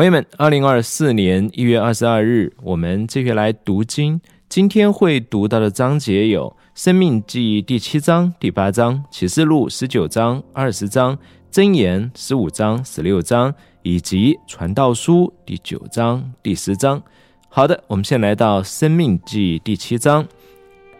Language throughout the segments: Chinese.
朋友们，二零二四年一月二十二日，我们继续来读经。今天会读到的章节有《生命记》第七章、第八章，《启示录》十九章、二十章，《箴言》十五章、十六章，以及《传道书》第九章、第十章。好的，我们先来到《生命记》第七章。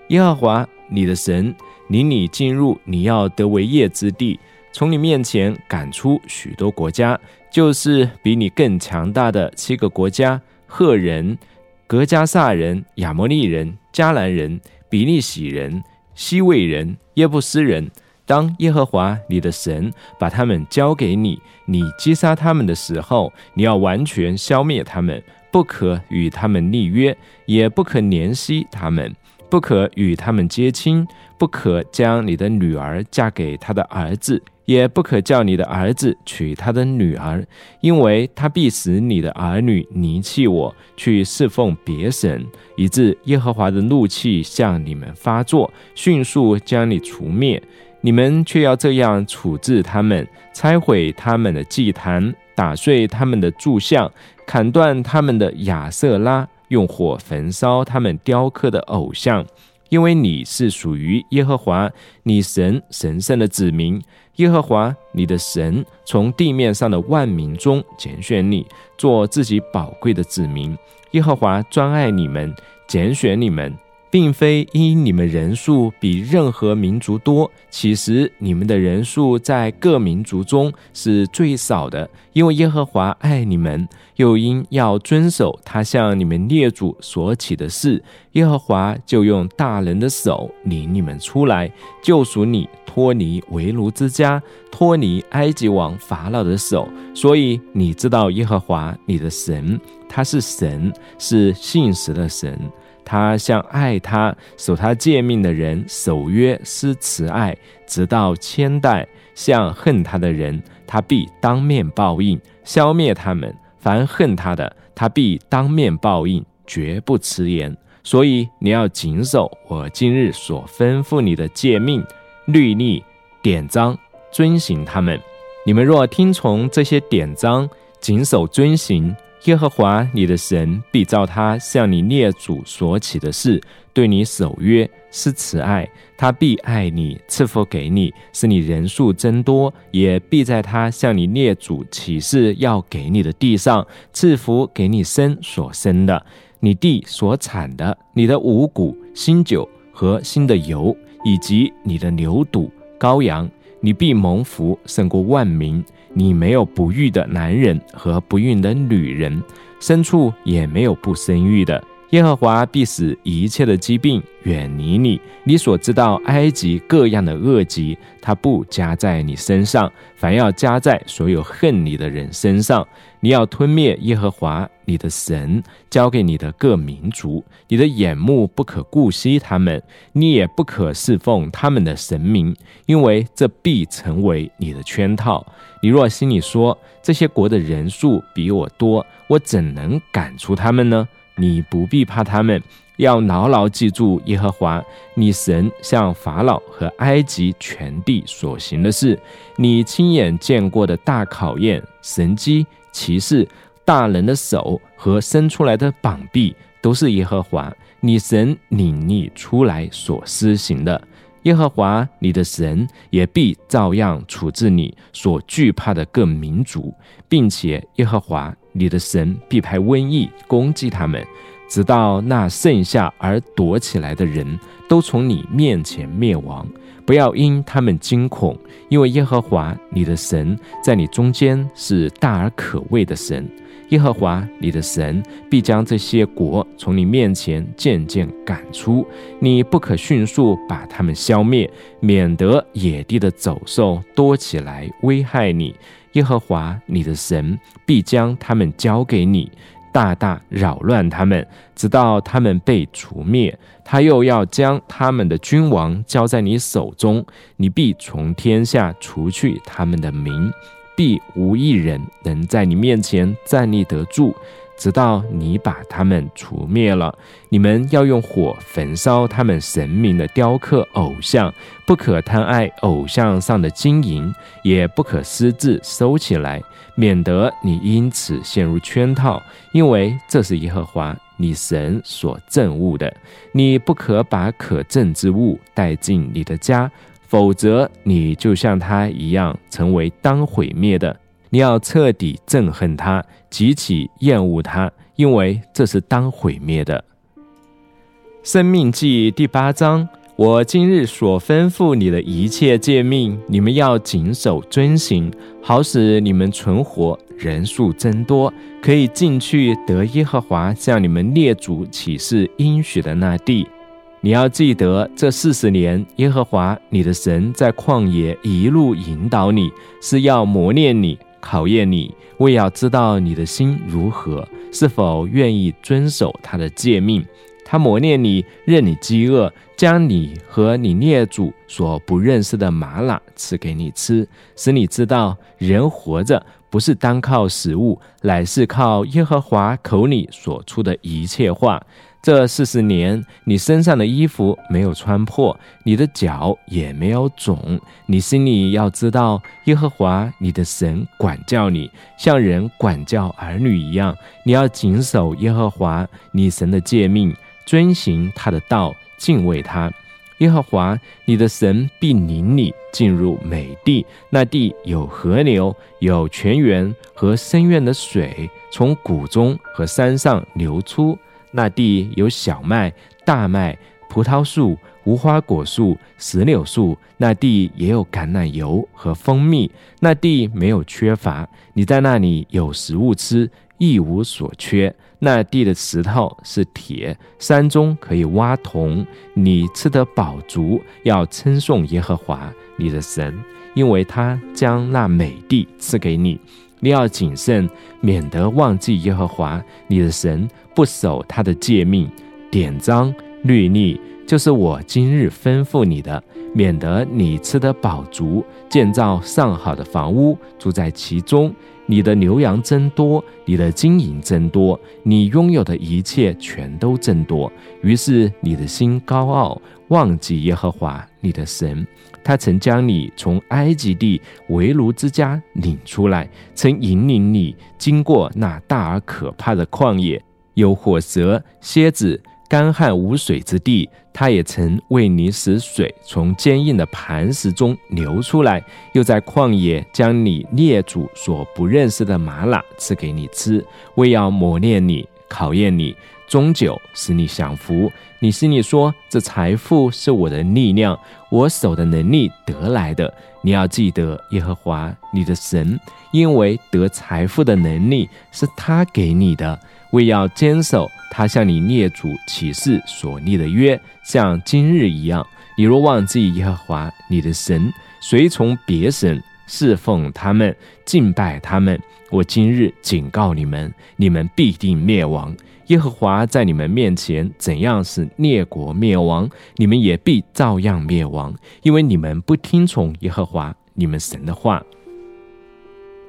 耶和华你的神领你进入你要得为业之地，从你面前赶出许多国家。就是比你更强大的七个国家：赫人、格加萨人、亚摩利人、迦南人、比利洗人、西魏人、耶布斯人。当耶和华你的神把他们交给你，你击杀他们的时候，你要完全消灭他们，不可与他们立约，也不可怜惜他们，不可与他们结亲，不可将你的女儿嫁给他的儿子。也不可叫你的儿子娶他的女儿，因为他必使你的儿女离弃我，去侍奉别神，以致耶和华的怒气向你们发作，迅速将你除灭。你们却要这样处置他们：拆毁他们的祭坛，打碎他们的柱像，砍断他们的亚瑟拉，用火焚烧他们雕刻的偶像。因为你是属于耶和华你神神圣的子民。耶和华你的神从地面上的万民中拣选你，做自己宝贵的子民。耶和华专爱你们，拣选你们。并非因你们人数比任何民族多，其实你们的人数在各民族中是最少的。因为耶和华爱你们，又因要遵守他向你们列祖所起的事，耶和华就用大人的手领你们出来，救赎你，脱离为奴之家，脱离埃及王法老的手。所以你知道耶和华你的神，他是神，是信实的神。他向爱他、守他诫命的人守约施慈爱，直到千代；向恨他的人，他必当面报应，消灭他们。凡恨他的，他必当面报应，绝不迟延。所以你要谨守我今日所吩咐你的诫命、律例、典章，遵行他们。你们若听从这些典章，谨守遵行。耶和华你的神必照他向你列祖所起的事，对你守约施慈爱，他必爱你，赐福给你，使你人数增多；也必在他向你列祖起誓要给你的地上赐福给你生所生的，你地所产的，你的五谷、新酒和新的油，以及你的牛犊、羔羊，你必蒙福胜过万民。你没有不育的男人和不孕的女人，牲畜也没有不生育的。耶和华必使一切的疾病远离你。你所知道埃及各样的恶疾，他不加在你身上，反要加在所有恨你的人身上。你要吞灭耶和华你的神交给你的各民族，你的眼目不可顾惜他们，你也不可侍奉他们的神明，因为这必成为你的圈套。你若心里说这些国的人数比我多，我怎能赶出他们呢？你不必怕他们，要牢牢记住耶和华你神向法老和埃及全地所行的事，你亲眼见过的大考验、神机、骑士、大人的手和伸出来的膀臂，都是耶和华你神领你出来所施行的。耶和华你的神也必照样处置你所惧怕的各民族，并且耶和华你的神必派瘟疫攻击他们，直到那剩下而躲起来的人都从你面前灭亡。不要因他们惊恐，因为耶和华你的神在你中间是大而可畏的神。耶和华你的神必将这些国从你面前渐渐赶出，你不可迅速把他们消灭，免得野地的走兽多起来危害你。耶和华你的神必将他们交给你，大大扰乱他们，直到他们被除灭。他又要将他们的君王交在你手中，你必从天下除去他们的名。必无一人能在你面前站立得住，直到你把他们除灭了。你们要用火焚烧他们神明的雕刻偶像，不可贪爱偶像上的金银，也不可私自收起来，免得你因此陷入圈套。因为这是耶和华你神所憎恶的。你不可把可憎之物带进你的家，否则你就像他一样，成为当毁灭的。你要彻底憎恨他，极其厌恶他，因为这是当毁灭的。生命记第八章，我今日所吩咐你的一切诫命，你们要谨守遵行，好使你们存活，人数增多，可以进去得耶和华向你们列祖起誓应许的那地。你要记得，这四十年，耶和华你的神在旷野一路引导你，是要磨练你。考验你，为要知道你的心如何，是否愿意遵守他的诫命。他磨练你，任你饥饿，将你和你列祖所不认识的玛拉赐给你吃，使你知道人活着不是单靠食物，乃是靠耶和华口里所出的一切话。这四十年，你身上的衣服没有穿破，你的脚也没有肿。你心里要知道，耶和华你的神管教你，像人管教儿女一样。你要谨守耶和华你神的诫命，遵行他的道，敬畏他。耶和华你的神必领你进入美地，那地有河流，有泉源和深渊的水，从谷中和山上流出。那地有小麦、大麦、葡萄树、无花果树、石榴树。那地也有橄榄油和蜂蜜。那地没有缺乏，你在那里有食物吃，一无所缺。那地的石头是铁，山中可以挖铜。你吃得饱足，要称颂耶和华你的神，因为他将那美地赐给你。你要谨慎，免得忘记耶和华你的神。不守他的诫命、典章、律例，就是我今日吩咐你的，免得你吃得饱足，建造上好的房屋，住在其中。你的牛羊增多，你的金银增多，你拥有的一切全都增多。于是你的心高傲，忘记耶和华你的神。他曾将你从埃及地围炉之家领出来，曾引领你经过那大而可怕的旷野。有火蛇、蝎子、干旱无水之地，他也曾为你使水从坚硬的磐石中流出来；又在旷野将你列祖所不认识的玛瑙赐给你吃，为要磨练你、考验你，终究使你享福。你心里说：这财富是我的力量，我手的能力得来的。你要记得耶和华你的神，因为得财富的能力是他给你的。为要坚守他向你列祖起誓所立的约，像今日一样。你若忘记耶和华你的神，随从别神侍奉他们，敬拜他们，我今日警告你们，你们必定灭亡。耶和华在你们面前怎样使列国灭亡，你们也必照样灭亡，因为你们不听从耶和华你们神的话。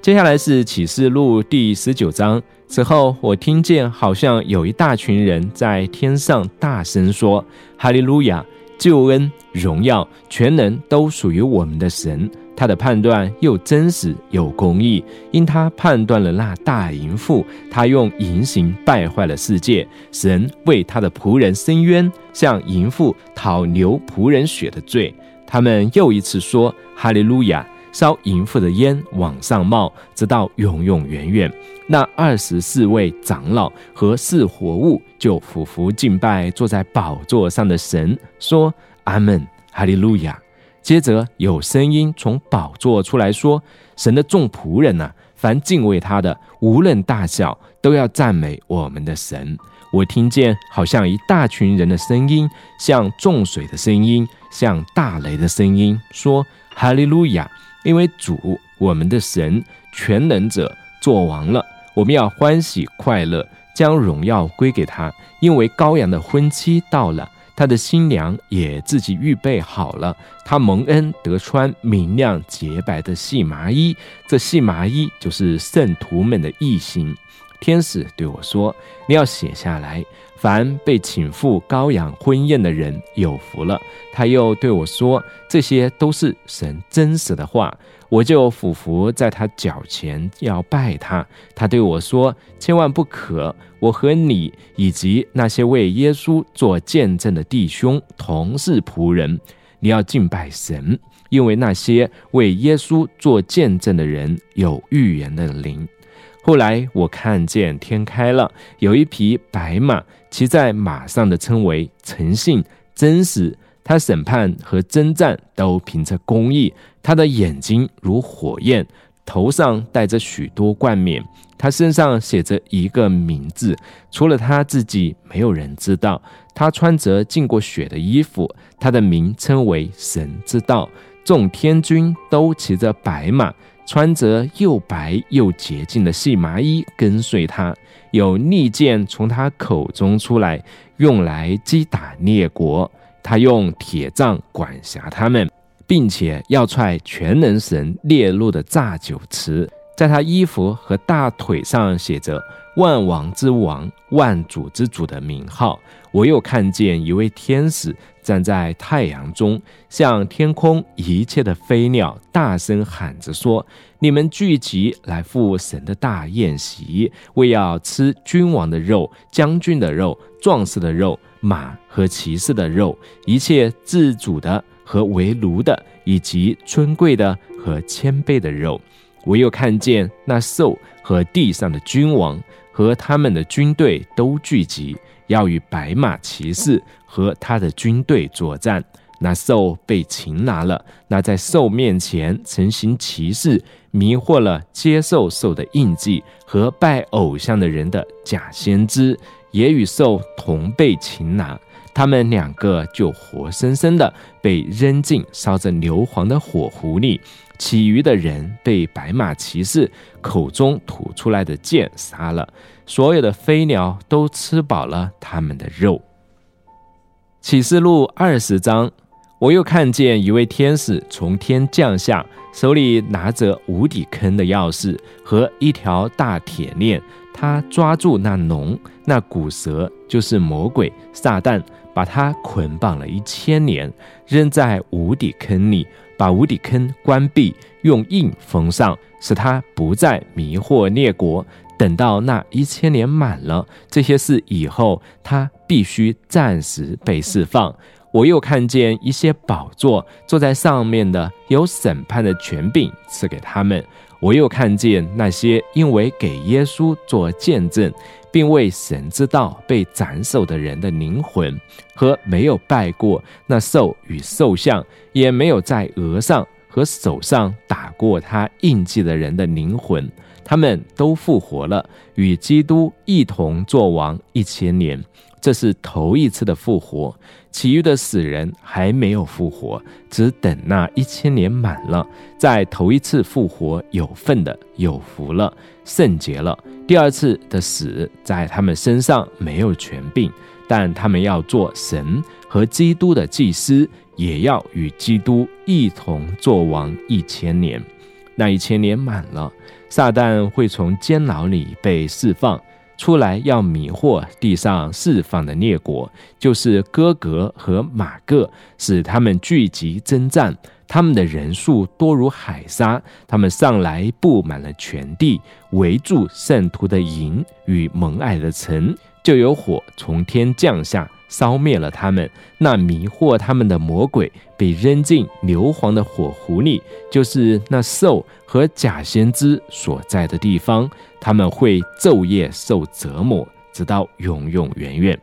接下来是启示录第十九章。此后，我听见好像有一大群人在天上大声说：“哈利路亚！救恩、荣耀、全能都属于我们的神。他的判断又真实又公义，因他判断了那大淫妇，他用淫行败坏了世界。神为他的仆人伸冤，向淫妇讨流仆人血的罪。他们又一次说：哈利路亚！”烧淫妇的烟往上冒，直到永永远远。那二十四位长老和四活物就俯伏敬拜坐在宝座上的神，说：“阿门，哈利路亚。”接着有声音从宝座出来说：“神的众仆人呐，凡敬畏他的，无论大小，都要赞美我们的神。”我听见好像一大群人的声音，像众水的声音，像大雷的声音，说：“哈利路亚。”因为主，我们的神全能者做王了，我们要欢喜快乐，将荣耀归给他。因为羔羊的婚期到了，他的新娘也自己预备好了。他蒙恩得穿明亮洁白的细麻衣，这细麻衣就是圣徒们的异形。天使对我说：“你要写下来，凡被请赴羔羊婚宴的人有福了。”他又对我说：“这些都是神真实的话。”我就俯伏在他脚前要拜他。他对我说：“千万不可！我和你以及那些为耶稣做见证的弟兄同是仆人，你要敬拜神，因为那些为耶稣做见证的人有预言的灵。”后来我看见天开了，有一匹白马，骑在马上的称为诚信、真实。他审判和征战都凭着公义。他的眼睛如火焰，头上戴着许多冠冕。他身上写着一个名字，除了他自己，没有人知道。他穿着浸过血的衣服，他的名称为神之道。众天军都骑着白马。穿着又白又洁净的细麻衣跟随他，有利剑从他口中出来，用来击打列国。他用铁杖管辖他们，并且要踹全能神列入的炸酒池。在他衣服和大腿上写着“万王之王，万主之主”的名号。我又看见一位天使站在太阳中，向天空一切的飞鸟大声喊着说：“你们聚集来赴神的大宴席，为要吃君王的肉、将军的肉、壮士的肉、马和骑士的肉，一切自主的和为奴的，以及尊贵的和谦卑的肉。”我又看见那兽和地上的君王和他们的军队都聚集，要与白马骑士和他的军队作战。那兽被擒拿了，那在兽面前成行骑士，迷惑了接受兽的印记和拜偶像的人的假先知，也与兽同被擒拿。他们两个就活生生的被扔进烧着硫磺的火湖里。其余的人被白马骑士口中吐出来的剑杀了，所有的飞鸟都吃饱了他们的肉。启示录二十章，我又看见一位天使从天降下，手里拿着无底坑的钥匙和一条大铁链，他抓住那龙、那古蛇，就是魔鬼撒旦，把他捆绑了一千年，扔在无底坑里。把无底坑关闭，用印封上，使他不再迷惑列国。等到那一千年满了，这些事以后，他必须暂时被释放。我又看见一些宝座，坐在上面的有审判的权柄赐给他们。我又看见那些因为给耶稣做见证。并为神之道被斩首的人的灵魂，和没有拜过那兽与兽像，也没有在额上和手上打过他印记的人的灵魂，他们都复活了，与基督一同作王一千年。这是头一次的复活，其余的死人还没有复活，只等那一千年满了，在头一次复活有份的有福了，圣洁了。第二次的死在他们身上没有权柄，但他们要做神和基督的祭司，也要与基督一同作王一千年。那一千年满了，撒旦会从监牢里被释放。出来要迷惑地上释放的列国，就是哥格和马各，使他们聚集征战。他们的人数多如海沙，他们上来布满了全地，围住圣徒的营与蒙爱的城，就有火从天降下。烧灭了他们，那迷惑他们的魔鬼被扔进硫磺的火湖里，就是那兽和假先知所在的地方。他们会昼夜受折磨，直到永永远远。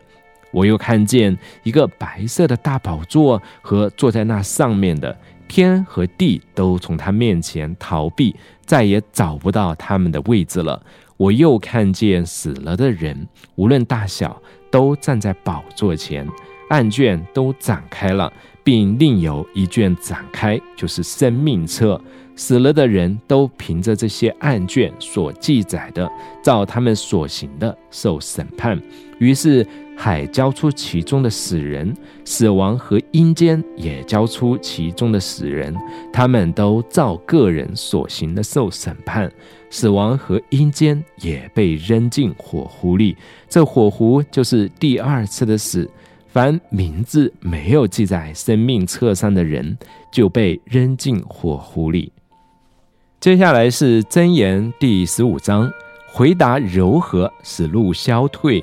我又看见一个白色的大宝座和坐在那上面的，天和地都从他面前逃避，再也找不到他们的位置了。我又看见死了的人，无论大小，都站在宝座前，案卷都展开了，并另有一卷展开，就是生命册。死了的人都凭着这些案卷所记载的，照他们所行的受审判。于是海交出其中的死人，死亡和阴间也交出其中的死人，他们都照个人所行的受审判。死亡和阴间也被扔进火湖里。这火湖就是第二次的死。凡名字没有记在生命册上的人，就被扔进火湖里。接下来是箴言第十五章，回答柔和，使怒消退；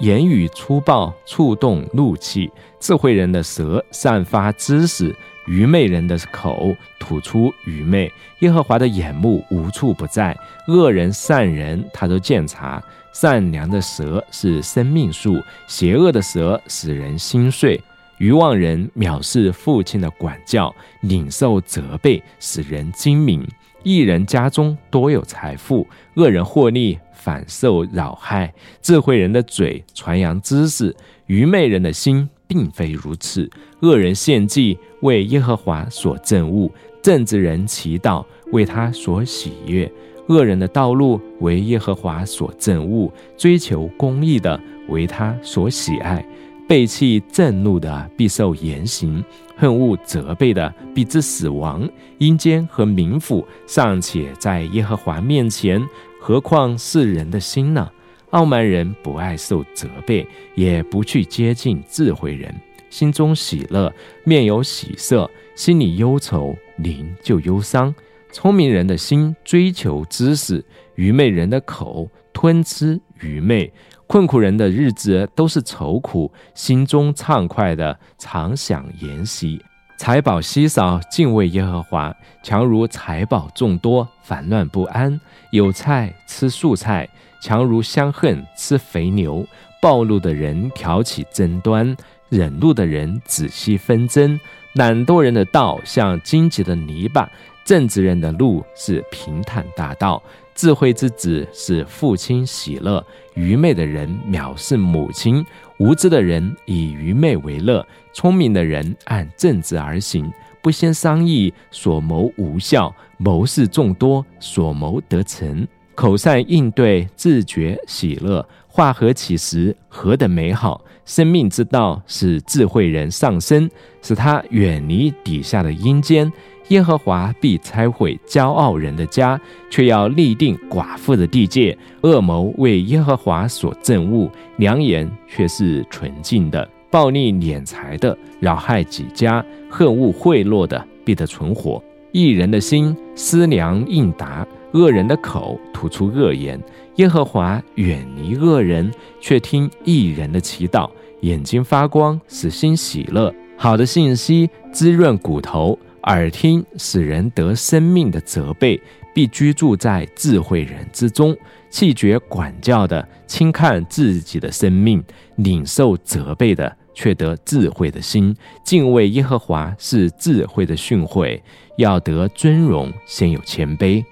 言语粗暴，触动怒气。智慧人的舌散发知识。愚昧人的口吐出愚昧，耶和华的眼目无处不在，恶人善人他都见察。善良的舌是生命树，邪恶的舌使人心碎。愚妄人藐视父亲的管教，领受责备，使人精明。一人家中多有财富，恶人获利反受扰害。智慧人的嘴传扬知识，愚昧人的心。并非如此，恶人献祭为耶和华所憎恶，正直人祈祷为他所喜悦。恶人的道路为耶和华所憎恶，追求公义的为他所喜爱。背弃震怒的必受严刑，恨恶责备的必致死亡。阴间和冥府尚且在耶和华面前，何况是人的心呢？傲慢人不爱受责备，也不去接近智慧人。心中喜乐，面有喜色；心里忧愁，灵就忧伤。聪明人的心追求知识，愚昧人的口吞吃愚昧。困苦人的日子都是愁苦，心中畅快的常想筵席。财宝稀少，敬畏耶和华，强如财宝众多，烦乱不安。有菜吃素菜。强如相恨吃肥牛，暴怒的人挑起争端，忍怒的人仔细纷争。懒惰人的道像荆棘的泥巴，正直人的路是平坦大道。智慧之子是父亲喜乐，愚昧的人藐视母亲，无知的人以愚昧为乐，聪明的人按正直而行，不先商议，所谋无效；谋事众多，所谋得成。口善应对，自觉喜乐，化合其时，何等美好！生命之道使智慧人上升，使他远离底下的阴间。耶和华必拆毁骄傲人的家，却要立定寡妇的地界。恶谋为耶和华所憎恶，良言却是纯净的。暴力敛财的，扰害己家；恨恶贿赂的，必得存活。一人的心思量应答。恶人的口吐出恶言，耶和华远离恶人，却听义人的祈祷。眼睛发光，使心喜乐。好的信息滋润骨头，耳听使人得生命的责备，必居住在智慧人之中。气绝管教的轻看自己的生命，领受责备的却得智慧的心。敬畏耶和华是智慧的训诲，要得尊荣，先有谦卑。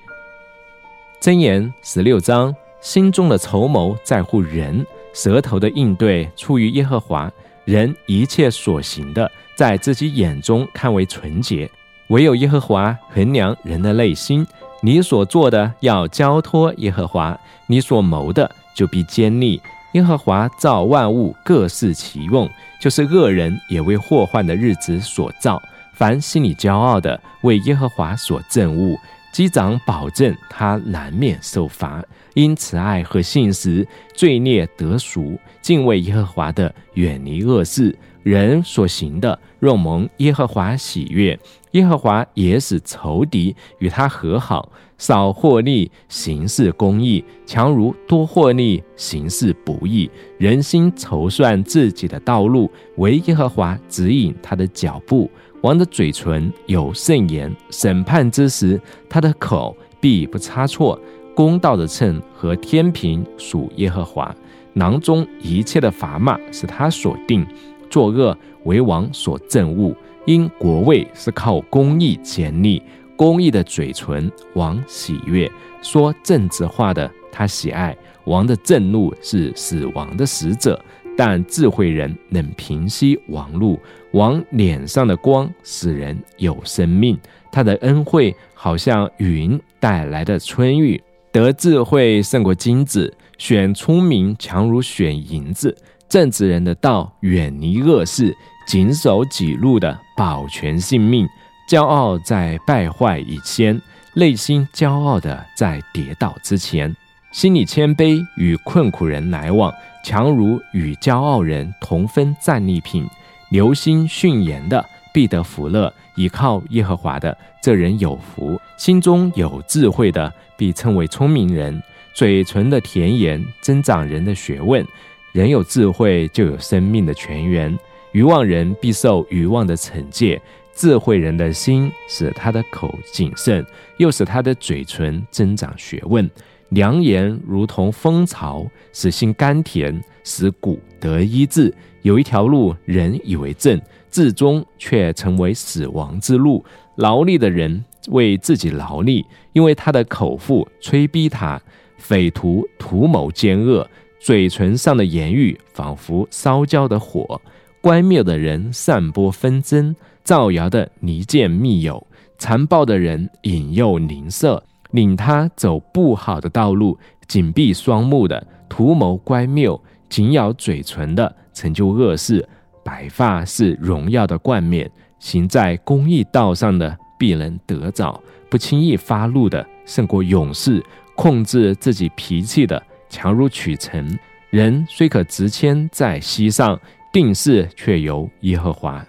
箴言十六章：心中的筹谋在乎人，舌头的应对出于耶和华。人一切所行的，在自己眼中看为纯洁，唯有耶和华衡量人的内心。你所做的要交托耶和华，你所谋的就必坚立。耶和华造万物，各适其用，就是恶人也为祸患的日子所造。凡心里骄傲的，为耶和华所憎恶。机长保证他难免受罚，因慈爱和信实，罪孽得赎。敬畏耶和华的，远离恶事。人所行的，若蒙耶和华喜悦，耶和华也使仇敌与他和好。少获利，行事公义；强如多获利，行事不义。人心筹算自己的道路，唯耶和华指引他的脚步。王的嘴唇有圣言，审判之时，他的口必不差错。公道的秤和天平属耶和华，囊中一切的砝码是他所定。作恶为王所憎恶，因国位是靠公义建立。公义的嘴唇，王喜悦；说正直话的，他喜爱。王的震怒是死亡的使者。但智慧人能平息王怒，王脸上的光使人有生命。他的恩惠好像云带来的春雨。得智慧胜过金子，选聪明强如选银子。正直人的道远离恶事，谨守己路的保全性命。骄傲在败坏以先，内心骄傲的在跌倒之前，心里谦卑，与困苦人来往，强如与骄傲人同分战利品。留心训言的必得福乐，倚靠耶和华的这人有福。心中有智慧的必称为聪明人。嘴唇的甜言增长人的学问。人有智慧，就有生命的泉源。愚妄人必受愚妄的惩戒。智慧人的心使他的口谨慎，又使他的嘴唇增长学问。良言如同蜂巢，使心甘甜，使骨得医治。有一条路，人以为正，至终却成为死亡之路。劳力的人为自己劳力，因为他的口腹催逼他。匪徒图谋奸恶，嘴唇上的言语仿佛烧焦的火。乖谬的人散播纷争，造谣的离间密友，残暴的人引诱邻舍，领他走不好的道路。紧闭双目的图谋乖谬，紧咬嘴唇的成就恶事。白发是荣耀的冠冕，行在公义道上的必能得早。不轻易发怒的胜过勇士，控制自己脾气的强如取成。人虽可执签在膝上。定事却由耶和华。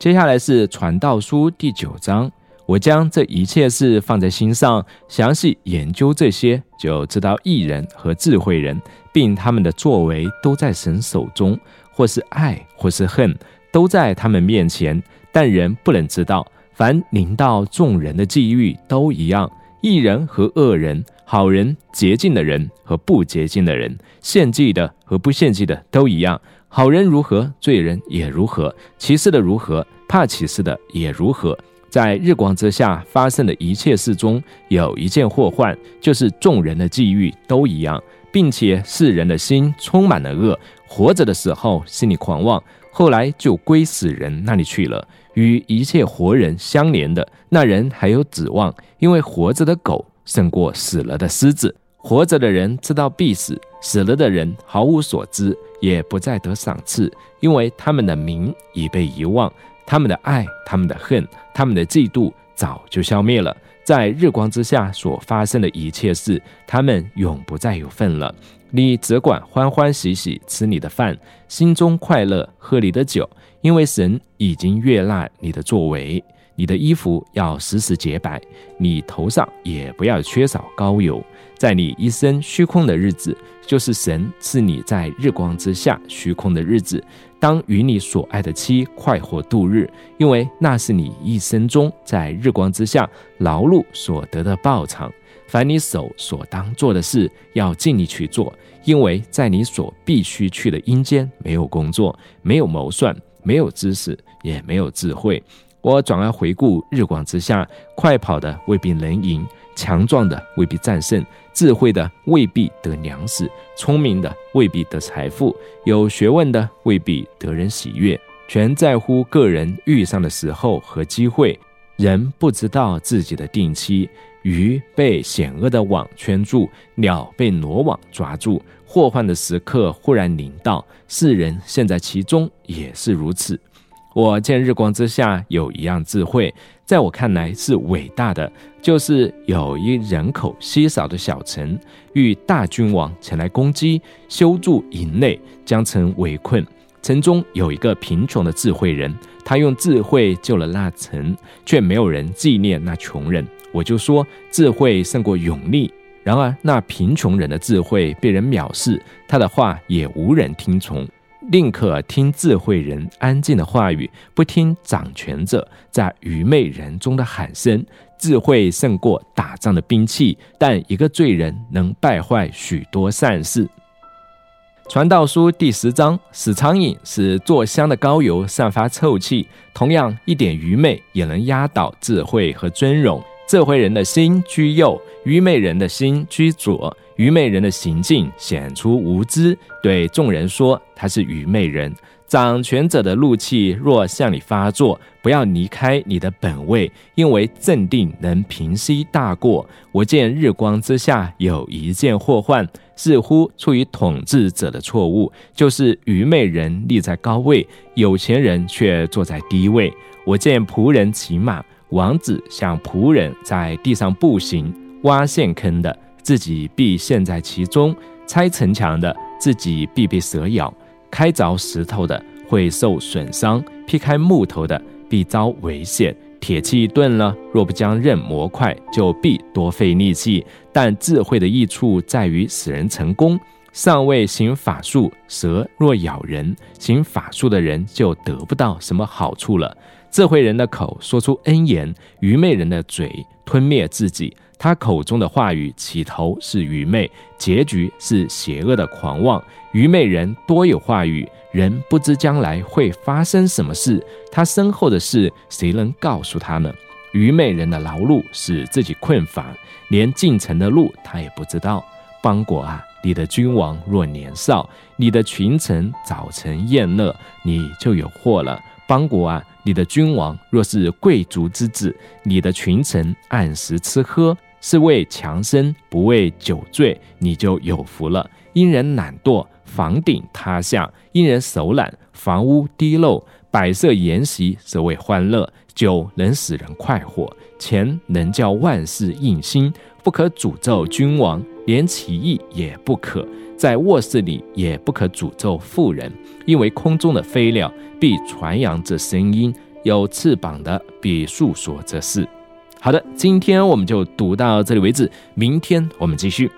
接下来是传道书第九章，我将这一切事放在心上，详细研究这些，就知道艺人和智慧人，并他们的作为都在神手中，或是爱，或是恨，都在他们面前。但人不能知道，凡临到众人的际遇都一样，艺人和恶人，好人洁净的人和不洁净的人，献祭的和不献祭的都一样。好人如何，罪人也如何；歧视的如何，怕歧视的也如何。在日光之下发生的一切事中，有一件祸患，就是众人的际遇都一样，并且世人的心充满了恶。活着的时候心里狂妄，后来就归死人那里去了。与一切活人相连的那人还有指望，因为活着的狗胜过死了的狮子。活着的人知道必死，死了的人毫无所知，也不再得赏赐，因为他们的名已被遗忘，他们的爱、他们的恨、他们的嫉妒早就消灭了。在日光之下所发生的一切事，他们永不再有份了。你只管欢欢喜喜吃你的饭，心中快乐喝你的酒，因为神已经悦纳你的作为。你的衣服要时时洁白，你头上也不要缺少膏油。在你一生虚空的日子，就是神赐你在日光之下虚空的日子，当与你所爱的妻快活度日，因为那是你一生中在日光之下劳碌所得的报偿。凡你手所当做的事，要尽力去做，因为在你所必须去的阴间，没有工作，没有谋算，没有知识，也没有智慧。我转而回顾日光之下，快跑的未必能赢。强壮的未必战胜，智慧的未必得粮食，聪明的未必得财富，有学问的未必得人喜悦，全在乎个人遇上的时候和机会。人不知道自己的定期，鱼被险恶的网圈住，鸟被罗网抓住，祸患的时刻忽然临到，世人陷在其中也是如此。我见日光之下有一样智慧，在我看来是伟大的，就是有一人口稀少的小城，遇大君王前来攻击，修筑营内，将城围困。城中有一个贫穷的智慧人，他用智慧救了那城，却没有人纪念那穷人。我就说智慧胜过勇力。然而那贫穷人的智慧被人藐视，他的话也无人听从。宁可听智慧人安静的话语，不听掌权者在愚昧人中的喊声。智慧胜过打仗的兵器，但一个罪人能败坏许多善事。传道书第十章：死苍蝇使做香的膏油散发臭气，同样一点愚昧也能压倒智慧和尊荣。智慧人的心居右，愚昧人的心居左。愚昧人的行径显出无知，对众人说他是愚昧人。掌权者的怒气若向你发作，不要离开你的本位，因为镇定能平息大过。我见日光之下有一件祸患，似乎出于统治者的错误，就是愚昧人立在高位，有钱人却坐在低位。我见仆人骑马。王子像仆人在地上步行，挖陷坑的自己必陷在其中，拆城墙的自己必被蛇咬，开凿石头的会受损伤，劈开木头的必遭危险。铁器钝了，若不将刃磨快，就必多费力气。但智慧的益处在于使人成功。尚未行法术，蛇若咬人，行法术的人就得不到什么好处了。智慧人的口说出恩言，愚昧人的嘴吞灭自己。他口中的话语起头是愚昧，结局是邪恶的狂妄。愚昧人多有话语，人不知将来会发生什么事。他身后的事，谁能告诉他呢？愚昧人的劳碌使自己困乏，连进城的路他也不知道。邦国啊！你的君王若年少，你的群臣早晨宴乐，你就有祸了。邦国啊，你的君王若是贵族之子，你的群臣按时吃喝，是为强身，不为酒醉，你就有福了。因人懒惰，房顶塌下；因人手懒，房屋滴漏。摆设筵席，则为欢乐；酒能使人快活，钱能叫万事应心。不可诅咒君王，连起义也不可。在卧室里也不可诅咒妇人，因为空中的飞鸟必传扬这声音，有翅膀的必诉说这事。好的，今天我们就读到这里为止，明天我们继续。